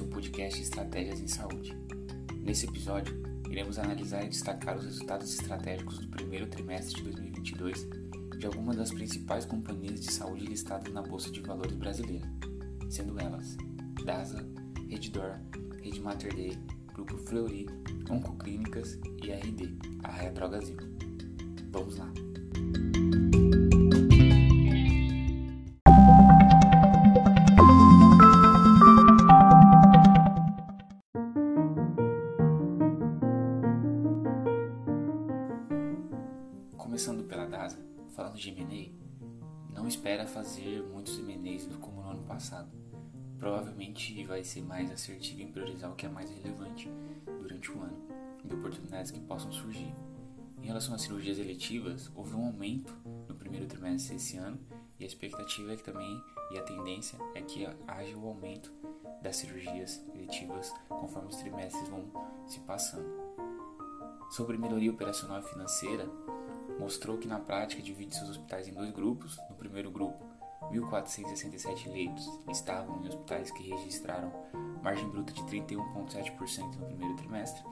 seu podcast Estratégias em Saúde. Nesse episódio, iremos analisar e destacar os resultados estratégicos do primeiro trimestre de 2022 de algumas das principais companhias de saúde listadas na Bolsa de Valores brasileira, sendo elas DASA, Reddor, Rede Mater Dei, Grupo Fleury, Oncoclínicas e RD, a Raia Drogasil. Vamos lá! Fazer muitos M&As como no ano passado. Provavelmente vai ser mais assertivo em priorizar o que é mais relevante durante o ano, de oportunidades que possam surgir. Em relação às cirurgias eletivas, houve um aumento no primeiro trimestre desse ano e a expectativa é que também, e a tendência é que haja o um aumento das cirurgias eletivas conforme os trimestres vão se passando. Sobre melhoria operacional e financeira, mostrou que na prática divide seus hospitais em dois grupos. No primeiro grupo, 1.467 leitos estavam em hospitais que registraram margem bruta de 31,7% no primeiro trimestre.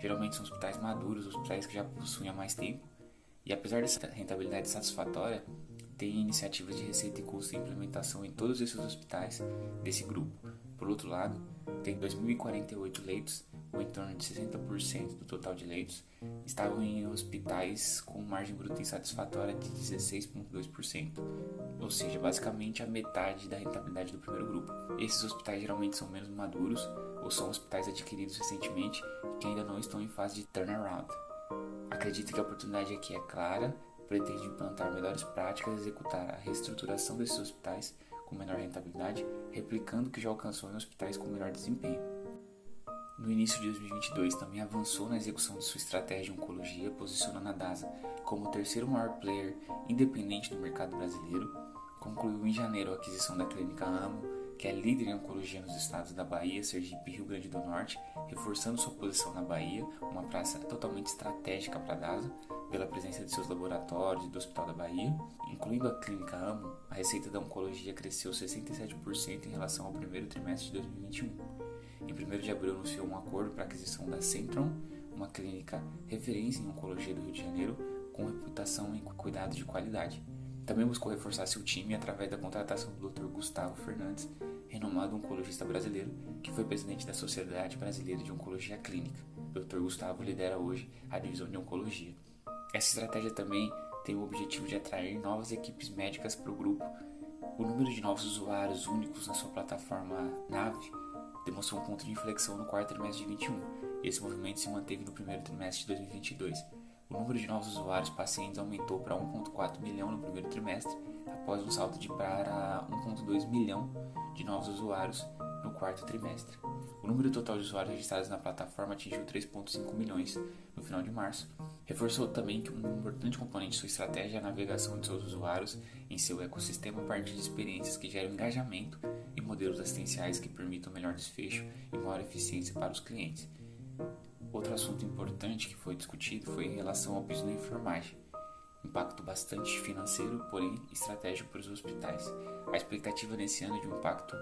Geralmente são hospitais maduros, hospitais que já possuem há mais tempo. E apesar dessa rentabilidade satisfatória, tem iniciativas de receita e custo e implementação em todos esses hospitais desse grupo. Por outro lado, tem 2.048 leitos ou em torno de 60% do total de leitos, estavam em hospitais com margem bruta insatisfatória de 16,2%, ou seja, basicamente a metade da rentabilidade do primeiro grupo. Esses hospitais geralmente são menos maduros ou são hospitais adquiridos recentemente que ainda não estão em fase de turnaround. Acredito que a oportunidade aqui é clara, pretende implantar melhores práticas e executar a reestruturação desses hospitais com menor rentabilidade, replicando o que já alcançou em hospitais com melhor desempenho. No início de 2022, também avançou na execução de sua estratégia de oncologia, posicionando a DASA como o terceiro maior player independente do mercado brasileiro. Concluiu em janeiro a aquisição da Clínica Amo, que é líder em oncologia nos estados da Bahia, Sergipe e Rio Grande do Norte, reforçando sua posição na Bahia, uma praça totalmente estratégica para a DASA, pela presença de seus laboratórios e do Hospital da Bahia. Incluindo a Clínica Amo, a receita da oncologia cresceu 67% em relação ao primeiro trimestre de 2021 em 1 de abril anunciou um acordo para a aquisição da Centron, uma clínica referência em oncologia do Rio de Janeiro, com reputação em cuidado de qualidade. Também buscou reforçar seu time através da contratação do Dr. Gustavo Fernandes, renomado oncologista brasileiro, que foi presidente da Sociedade Brasileira de Oncologia Clínica. O Dr. Gustavo lidera hoje a divisão de oncologia. Essa estratégia também tem o objetivo de atrair novas equipes médicas para o grupo. O número de novos usuários únicos na sua plataforma NAVE demonstrou um ponto de inflexão no quarto trimestre de 21. Esse movimento se manteve no primeiro trimestre de 2022. O número de novos usuários pacientes aumentou para 1,4 milhão no primeiro trimestre, após um salto de para 1,2 milhão de novos usuários no quarto trimestre. O número total de usuários registrados na plataforma atingiu 3,5 milhões no final de março. Reforçou também que um importante componente de sua estratégia é a navegação de seus usuários em seu ecossistema a partir de experiências que geram engajamento e modelos assistenciais que permitam melhor desfecho e maior eficiência para os clientes. Outro assunto importante que foi discutido foi em relação ao piso da enfermagem. Impacto bastante financeiro, porém estratégico para os hospitais. A expectativa nesse ano é de um impacto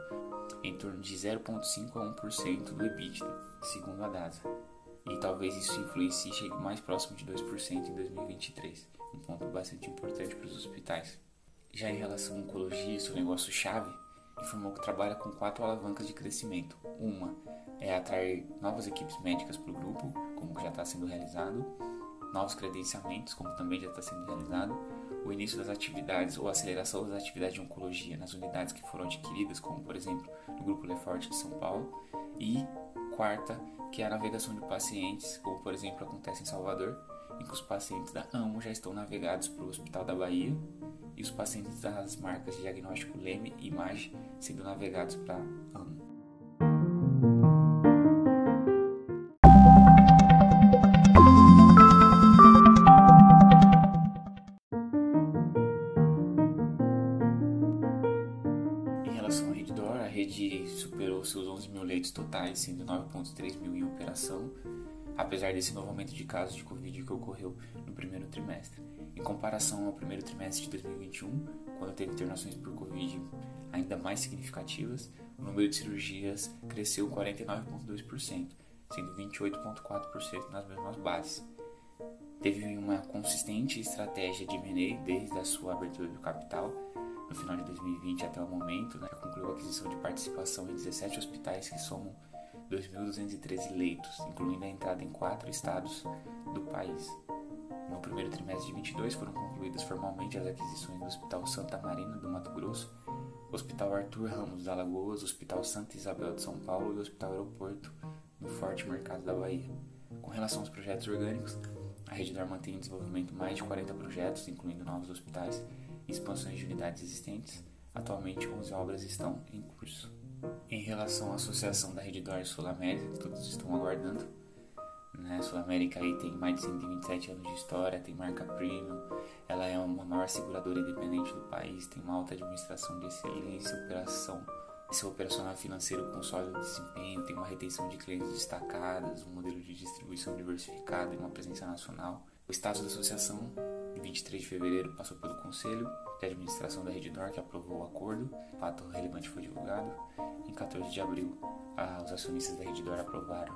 em torno de 0,5 a 1% do EBITDA, segundo a DASA. E talvez isso influencie e chegue mais próximo de 2% em 2023, um ponto bastante importante para os hospitais. Já em relação à oncologia, seu negócio-chave, informou que trabalha com quatro alavancas de crescimento. Uma é atrair novas equipes médicas para o grupo, como já está sendo realizado, novos credenciamentos, como também já está sendo realizado, o início das atividades ou aceleração das atividades de oncologia nas unidades que foram adquiridas, como por exemplo no Grupo Leforte de São Paulo, e quarta, que é a navegação de pacientes, como por exemplo acontece em Salvador, em que os pacientes da AMO já estão navegados para o Hospital da Bahia e os pacientes das marcas de diagnóstico Leme e Image sendo navegados para AMO. Leitos totais, sendo 9,3 mil em operação, apesar desse novo aumento de casos de Covid que ocorreu no primeiro trimestre. Em comparação ao primeiro trimestre de 2021, quando teve internações por Covid ainda mais significativas, o número de cirurgias cresceu 49,2%, sendo 28,4% nas mesmas bases. Teve uma consistente estratégia de M&A desde a sua abertura do capital, no final de 2020 até o momento, né, concluiu a aquisição de participação em 17 hospitais que somam 2.213 leitos, incluindo a entrada em quatro estados do país. No primeiro trimestre de 22 foram concluídas formalmente as aquisições do Hospital Santa Marina do Mato Grosso, Hospital Arthur Ramos da Alagoas, Hospital Santa Isabel de São Paulo e Hospital Aeroporto no Forte Mercado da Bahia. Com relação aos projetos orgânicos, a Redidor mantém em desenvolvimento mais de 40 projetos, incluindo novos hospitais expansões de unidades existentes. Atualmente, 11 obras estão em curso. Em relação à associação da Redidor Sul América, todos estão aguardando, né? Sul América aí tem mais de 127 anos de história, tem marca premium, ela é uma maior seguradora independente do país, tem uma alta administração de excelência, operação, seu operacional financeiro com sólido desempenho, tem uma retenção de clientes destacadas, um modelo de distribuição diversificado e uma presença nacional. O status da associação, 23 de fevereiro, passou pelo Conselho de Administração da Redidor, que aprovou o acordo. O fato relevante foi divulgado. Em 14 de abril, os acionistas da Redidor aprovaram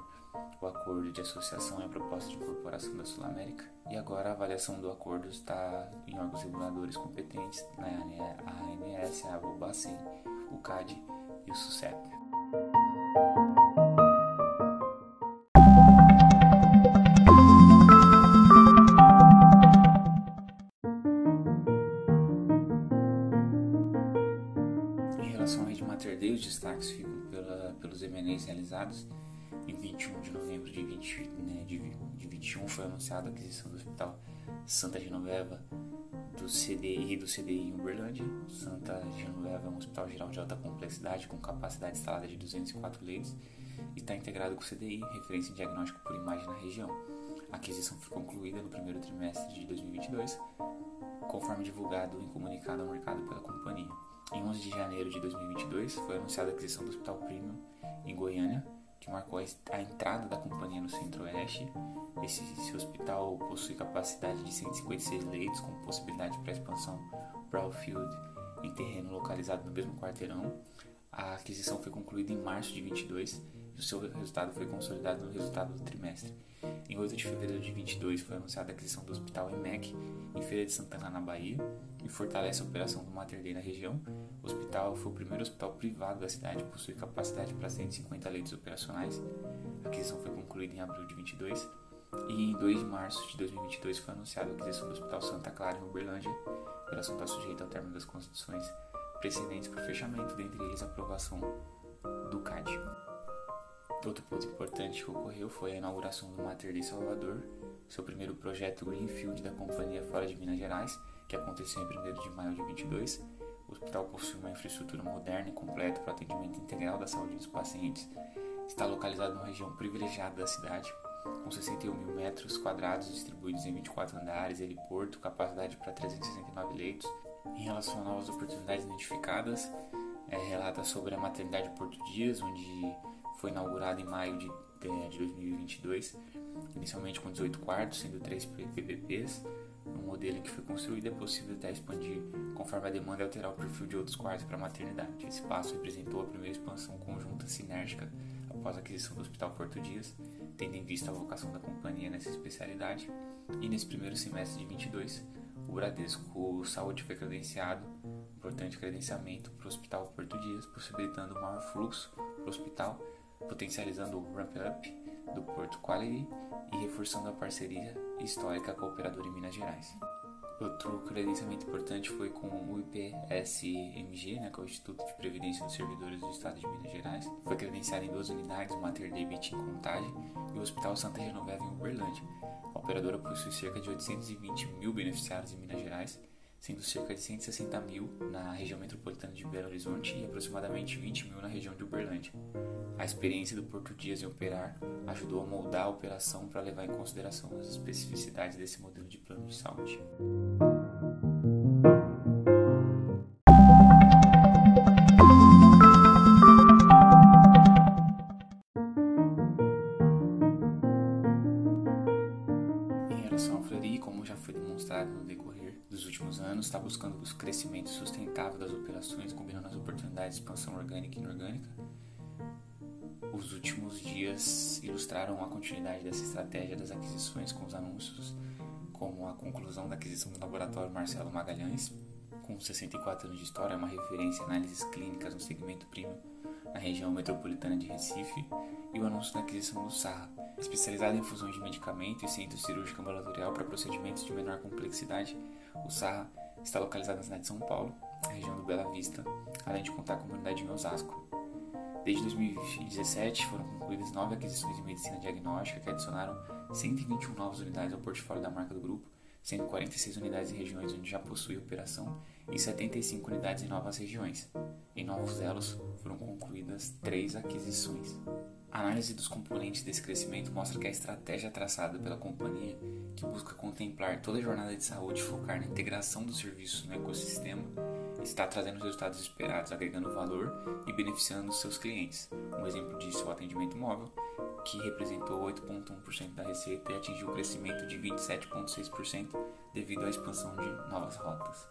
o acordo de associação e a proposta de incorporação da Sul América. E agora a avaliação do acordo está em órgãos reguladores competentes, na ANS, a ABOBACEN, o CAD e o SUSEP. MNEs realizados em 21 de novembro de, 20, né, de, de 21 foi anunciada a aquisição do Hospital Santa Genoveva do CDI do CDI em Uberlândia. Santa Genoveva é um hospital geral de alta complexidade com capacidade instalada de 204 leitos e está integrado com o CDI, referência em diagnóstico por imagem na região. A aquisição foi concluída no primeiro trimestre de 2022, conforme divulgado em comunicado ao mercado pela companhia. Em 11 de janeiro de 2022 foi anunciada a aquisição do Hospital Premium em Goiânia, que marcou a entrada da companhia no Centro-Oeste. Esse, esse, hospital possui capacidade de 156 leitos, com possibilidade para expansão brownfield em terreno localizado no mesmo quarteirão. A aquisição foi concluída em março de 22 e o seu resultado foi consolidado no resultado do trimestre. Em 8 de fevereiro de 22 foi anunciada a aquisição do Hospital EMEC em Feira de Santana, na Bahia, e fortalece a operação do Mater Dei na região. O hospital foi o primeiro hospital privado da cidade e possui capacidade para 150 leitos operacionais. A aquisição foi concluída em abril de 22 e em 2 de março de 2022 foi anunciada a aquisição do Hospital Santa Clara em Uberlândia. A operação está sujeita ao término das condições precedentes para o fechamento, dentre eles a aprovação do CAD. Outro ponto importante que ocorreu foi a inauguração do Mater Dei Salvador, seu primeiro projeto Greenfield da companhia fora de Minas Gerais, que aconteceu em 1 de maio de 22. O hospital possui uma infraestrutura moderna e completa para atendimento integral da saúde dos pacientes. Está localizado numa região privilegiada da cidade, com 61 mil metros quadrados distribuídos em 24 andares, heliporto, capacidade para 369 leitos. Em relação a novas oportunidades identificadas, é, relata sobre a maternidade Porto Dias, onde foi inaugurado em maio de, de 2022, inicialmente com 18 quartos, sendo 3 PPPs. No modelo que foi construído é possível até expandir conforme a demanda alterar o perfil de outros quartos para a maternidade. Esse passo representou a primeira expansão conjunta sinérgica após a aquisição do Hospital Porto Dias, tendo em vista a vocação da companhia nessa especialidade. E nesse primeiro semestre de 22, o Bradesco Saúde foi credenciado, importante credenciamento para o Hospital Porto Dias, possibilitando maior fluxo para o hospital potencializando o ramp-up do Porto Quality e reforçando a parceria histórica com a operadora em Minas Gerais. Outro credenciamento importante foi com o IPSMG, né, que é o Instituto de Previdência dos Servidores do Estado de Minas Gerais. Foi credenciado em duas unidades, o Mater Dei em Contagem e o Hospital Santa Genoveva em Uberlândia. A operadora possui cerca de 820 mil beneficiários em Minas Gerais sendo cerca de 160 mil na região metropolitana de Belo Horizonte e aproximadamente 20 mil na região de Uberlândia. A experiência do Porto Dias em operar ajudou a moldar a operação para levar em consideração as especificidades desse modelo de plano de saúde. Operações, combinando as oportunidades de expansão orgânica e inorgânica. Os últimos dias ilustraram a continuidade dessa estratégia das aquisições com os anúncios, como a conclusão da aquisição do laboratório Marcelo Magalhães, com 64 anos de história, é uma referência em análises clínicas no segmento premium na região metropolitana de Recife, e o anúncio da aquisição do Sarra, especializado em fusões de medicamento e centro cirúrgico ambulatorial para procedimentos de menor complexidade. O Sarra está localizado na cidade de São Paulo, na região do Bela Vista, além de contar com uma unidade em Osasco. Desde 2017 foram concluídas nove aquisições de medicina diagnóstica que adicionaram 121 novas unidades ao portfólio da marca do grupo, sendo 46 unidades em regiões onde já possui operação e 75 unidades em novas regiões. Em novos elos foram concluídas três aquisições. A análise dos componentes desse crescimento mostra que a estratégia traçada pela companhia, que busca contemplar toda a jornada de saúde e focar na integração dos serviços no ecossistema, está trazendo os resultados esperados, agregando valor e beneficiando seus clientes. Um exemplo disso é o atendimento móvel, que representou 8,1% da receita e atingiu um crescimento de 27,6% devido à expansão de novas rotas.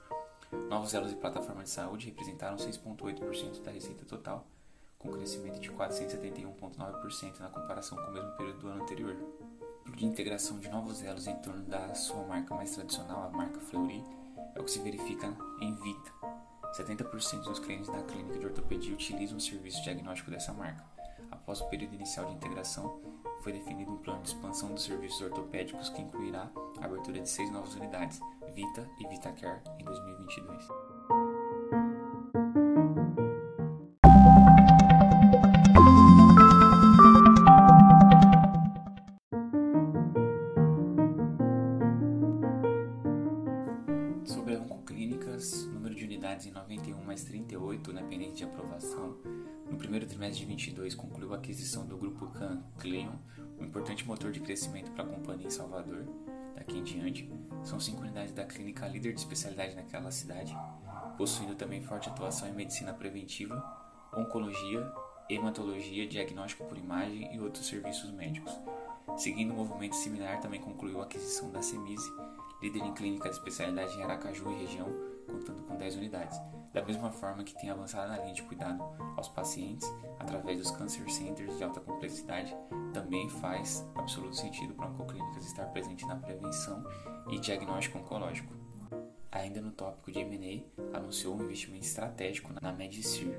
Novos elos e plataformas de saúde representaram 6,8% da receita total, com crescimento de 471,9% na comparação com o mesmo período do ano anterior. De integração de novos elos em torno da sua marca mais tradicional, a marca Fleury, é o que se verifica em Vita. 70% dos clientes da clínica de ortopedia utilizam o serviço diagnóstico dessa marca. Após o período inicial de integração, foi definido um plano de expansão dos serviços ortopédicos que incluirá a abertura de seis novas unidades, Vita e VitaCare, em 2022. Sobre a Oncoclínicas, de unidades em 91 mais 38, né, pendente de aprovação. No primeiro trimestre de 22, concluiu a aquisição do Grupo Can Cleon, um importante motor de crescimento para a companhia em Salvador. Daqui em diante, são cinco unidades da clínica líder de especialidade naquela cidade, possuindo também forte atuação em medicina preventiva, oncologia, hematologia, diagnóstico por imagem e outros serviços médicos. Seguindo um movimento similar, também concluiu a aquisição da Semise, líder em clínica de especialidade em Aracaju e região, contando com 10 unidades. Da mesma forma que tem avançado na linha de cuidado aos pacientes através dos Cancer Centers de alta complexidade, também faz absoluto sentido para Oncoclínicas estar presente na prevenção e diagnóstico oncológico. Ainda no tópico de M&A, anunciou um investimento estratégico na Medicir,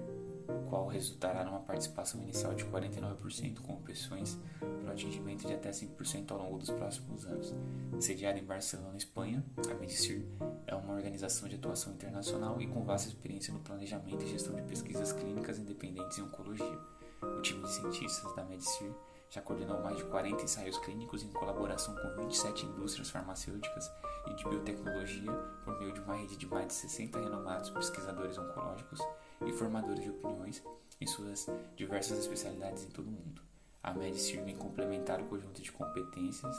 qual resultará numa participação inicial de 49% com opções para o atingimento de até 5% ao longo dos próximos anos. Sediada em Barcelona, Espanha, a Medicir é uma organização de atuação internacional e com vasta experiência no planejamento e gestão de pesquisas clínicas independentes em oncologia. O time de cientistas da Medicir já coordenou mais de 40 ensaios clínicos em colaboração com 27 indústrias farmacêuticas e de biotecnologia por meio de uma rede de mais de 60 renomados pesquisadores oncológicos e formadores de opiniões em suas diversas especialidades em todo o mundo. A Medicir vem complementar o conjunto de competências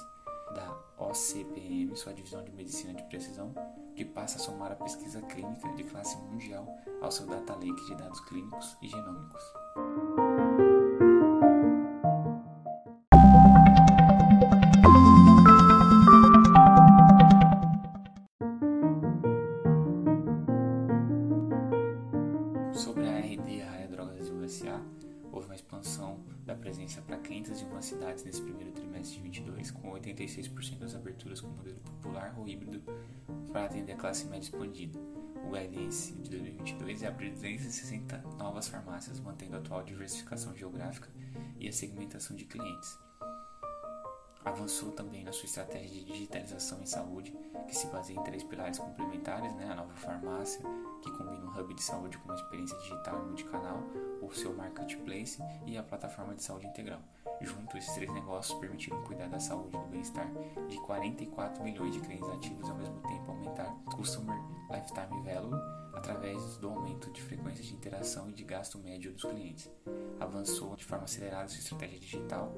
da OCPM, sua divisão de medicina de precisão, que passa a somar a pesquisa clínica de classe mundial ao seu data lake de dados clínicos e genômicos. Classe média expandida. O guidance de 2022 é abrir 260 novas farmácias, mantendo a atual diversificação geográfica e a segmentação de clientes. Avançou também na sua estratégia de digitalização em saúde, que se baseia em três pilares complementares, né? a nova farmácia, que combina um hub de saúde com uma experiência digital e multicanal, o seu marketplace e a plataforma de saúde integral. Junto, esses três negócios permitiram cuidar da saúde e do bem-estar de 44 milhões de clientes ativos ao mesmo tempo aumentar Customer Lifetime Value através do aumento de frequência de interação e de gasto médio dos clientes. Avançou de forma acelerada sua estratégia digital,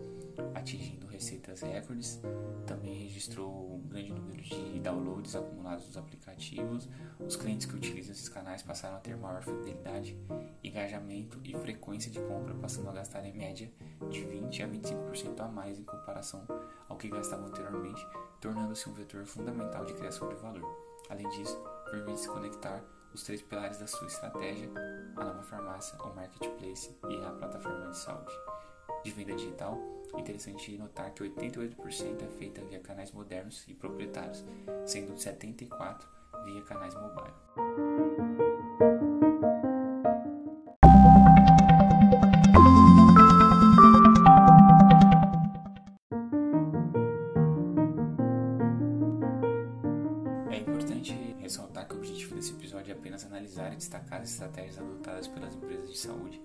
atingindo receitas recordes. Também registrou um grande número de downloads acumulados dos aplicativos. Os clientes que utilizam esses canais passaram a ter maior fidelidade, engajamento e frequência de compra, passando a gastar em média de 20 a 25% a mais em comparação ao que gastavam anteriormente, tornando-se um vetor fundamental de criação de valor. Além disso, permite se conectar os três pilares da sua estratégia, a nova farmácia, o marketplace e a plataforma de saúde. De venda digital, interessante notar que 88% é feita via canais modernos e proprietários, sendo 74% via canais mobile. Saúde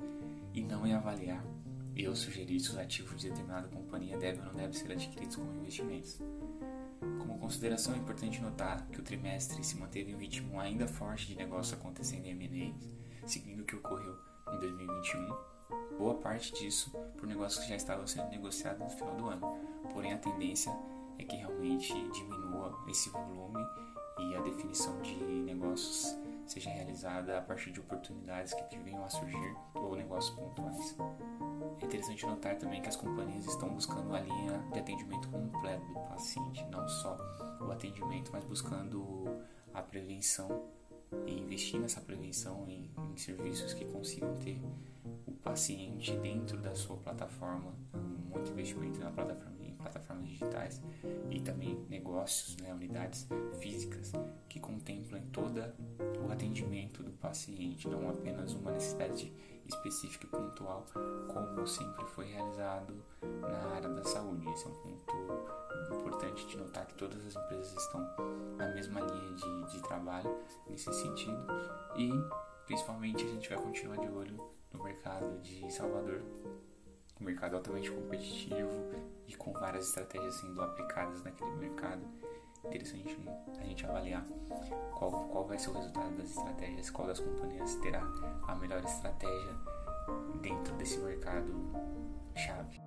e não é avaliar e sugerir se os ativos de determinada companhia devem ou não devem ser adquiridos como investimentos. Como consideração, é importante notar que o trimestre se manteve em um ritmo ainda forte de negócio acontecendo em M&A, seguindo o que ocorreu em 2021. Boa parte disso por negócios que já estavam sendo negociados no final do ano, porém a tendência é que realmente diminua esse volume e a definição de negócios seja realizada a partir de oportunidades que venham a surgir ou negócios pontuais. É interessante notar também que as companhias estão buscando a linha de atendimento completo do paciente, não só o atendimento, mas buscando a prevenção e investir nessa prevenção em, em serviços que consigam ter o paciente dentro da sua plataforma, muito investimento na plataforma plataformas digitais e também negócios, né, unidades físicas que contemplem todo o atendimento do paciente, não apenas uma necessidade específica e pontual, como sempre foi realizado na área da saúde. Esse é um ponto importante de notar que todas as empresas estão na mesma linha de, de trabalho nesse sentido e principalmente a gente vai continuar de olho no mercado de Salvador mercado altamente competitivo e com várias estratégias sendo aplicadas naquele mercado. Interessante a gente avaliar qual, qual vai ser o resultado das estratégias, qual das companhias terá a melhor estratégia dentro desse mercado chave.